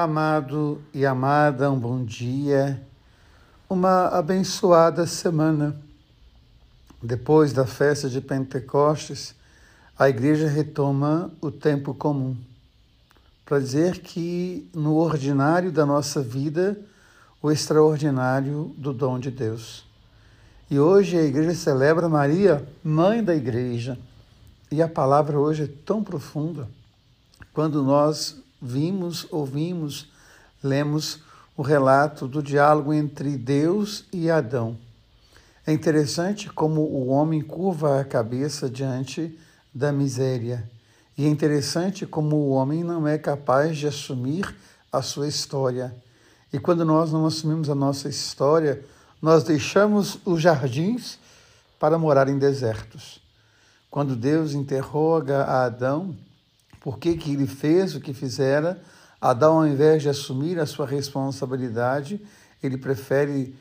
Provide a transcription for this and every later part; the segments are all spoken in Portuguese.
Amado e amada, um bom dia, uma abençoada semana. Depois da festa de Pentecostes, a igreja retoma o tempo comum para dizer que no ordinário da nossa vida, o extraordinário do dom de Deus. E hoje a igreja celebra Maria, mãe da igreja. E a palavra hoje é tão profunda. Quando nós vimos, ouvimos, lemos o relato do diálogo entre Deus e Adão. É interessante como o homem curva a cabeça diante da miséria. E é interessante como o homem não é capaz de assumir a sua história. E quando nós não assumimos a nossa história, nós deixamos os jardins para morar em desertos. Quando Deus interroga a Adão, por que, que ele fez o que fizera, Adão, ao invés de assumir a sua responsabilidade, ele prefere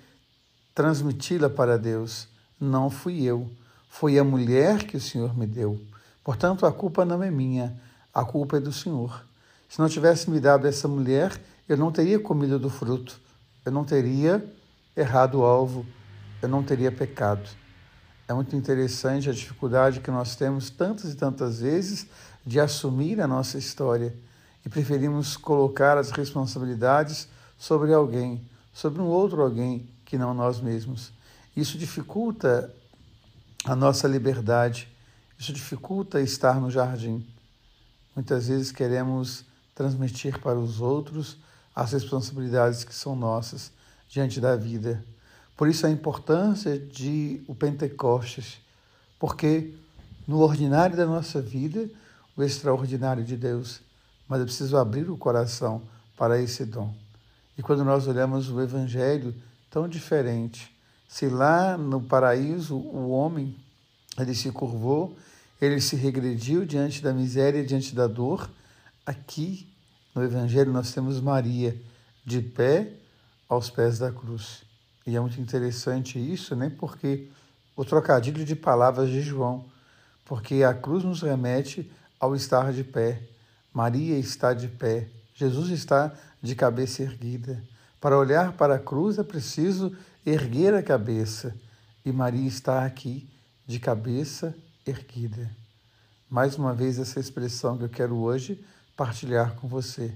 transmiti-la para Deus. Não fui eu, foi a mulher que o Senhor me deu. Portanto, a culpa não é minha, a culpa é do Senhor. Se não tivesse me dado essa mulher, eu não teria comido do fruto, eu não teria errado o alvo, eu não teria pecado. É muito interessante a dificuldade que nós temos tantas e tantas vezes de assumir a nossa história e preferimos colocar as responsabilidades sobre alguém, sobre um outro alguém que não nós mesmos. Isso dificulta a nossa liberdade, isso dificulta estar no jardim. Muitas vezes queremos transmitir para os outros as responsabilidades que são nossas diante da vida. Por isso a importância de o Pentecostes, porque no ordinário da nossa vida o extraordinário de Deus, mas é preciso abrir o coração para esse dom. E quando nós olhamos o Evangelho tão diferente, se lá no paraíso o homem ele se curvou, ele se regrediu diante da miséria, diante da dor, aqui no Evangelho nós temos Maria de pé aos pés da cruz. E é muito interessante isso, né? Porque o trocadilho de palavras de João, porque a cruz nos remete ao estar de pé. Maria está de pé. Jesus está de cabeça erguida. Para olhar para a cruz é preciso erguer a cabeça. E Maria está aqui de cabeça erguida. Mais uma vez, essa expressão que eu quero hoje partilhar com você.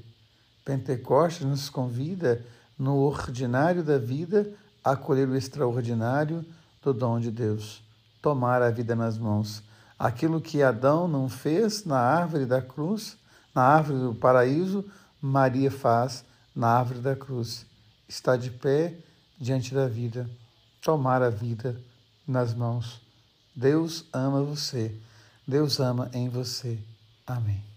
Pentecostes nos convida, no ordinário da vida, a acolher o extraordinário do dom de Deus, tomar a vida nas mãos Aquilo que Adão não fez na árvore da cruz, na árvore do paraíso, Maria faz na árvore da cruz. Está de pé diante da vida, tomar a vida nas mãos. Deus ama você. Deus ama em você. Amém.